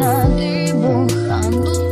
nadibuhan lupa